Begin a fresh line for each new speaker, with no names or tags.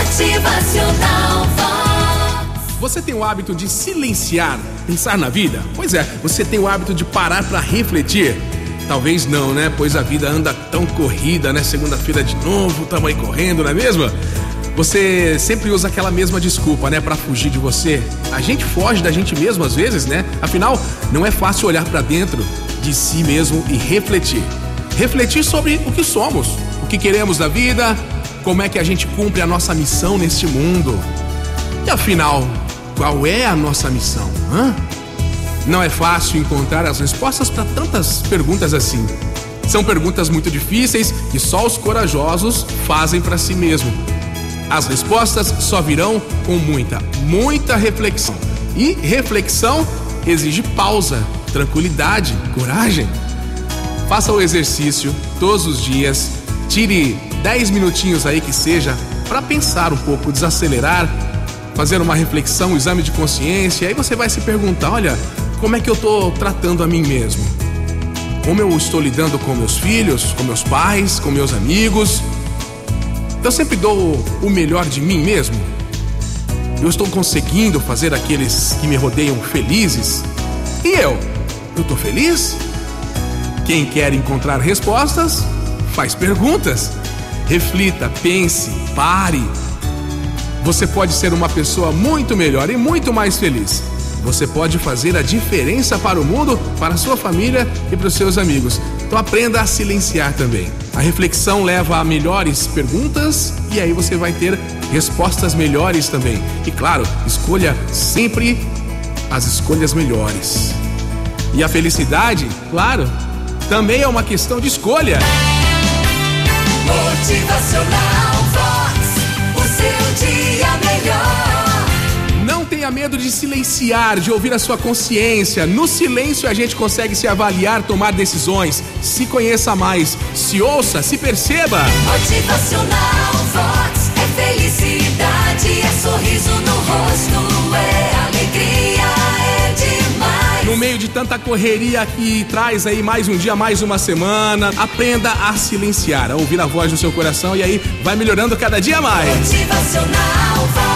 Motivacional.
Você tem o hábito de silenciar, pensar na vida? Pois é, você tem o hábito de parar para refletir? Talvez não, né? Pois a vida anda tão corrida, né? Segunda-feira de novo, tamo aí correndo, não é mesmo? Você sempre usa aquela mesma desculpa, né, para fugir de você. A gente foge da gente mesmo às vezes, né? Afinal, não é fácil olhar para dentro de si mesmo e refletir. Refletir sobre o que somos, o que queremos da vida, como é que a gente cumpre a nossa missão neste mundo. E afinal, qual é a nossa missão? Hã? Não é fácil encontrar as respostas para tantas perguntas assim. São perguntas muito difíceis que só os corajosos fazem para si mesmo. As respostas só virão com muita, muita reflexão. E reflexão exige pausa, tranquilidade, coragem. Faça o exercício todos os dias, tire 10 minutinhos aí que seja para pensar um pouco, desacelerar, fazer uma reflexão, um exame de consciência, aí você vai se perguntar, olha, como é que eu estou tratando a mim mesmo? Como eu estou lidando com meus filhos, com meus pais, com meus amigos? Eu sempre dou o melhor de mim mesmo? Eu estou conseguindo fazer aqueles que me rodeiam felizes? E eu? Eu estou feliz? Quem quer encontrar respostas, faz perguntas. Reflita, pense, pare. Você pode ser uma pessoa muito melhor e muito mais feliz. Você pode fazer a diferença para o mundo, para a sua família e para os seus amigos. Então aprenda a silenciar também. A reflexão leva a melhores perguntas e aí você vai ter respostas melhores também. E claro, escolha sempre as escolhas melhores. E a felicidade, claro, também é uma questão de escolha.
Motivacional Vox. O seu dia melhor.
Não tenha medo de silenciar, de ouvir a sua consciência. No silêncio a gente consegue se avaliar, tomar decisões. Se conheça mais, se ouça, se perceba.
Motivacional
meio de tanta correria que traz aí mais um dia, mais uma semana, aprenda a silenciar, a ouvir a voz do seu coração e aí vai melhorando cada dia mais.
Motivacional Vox.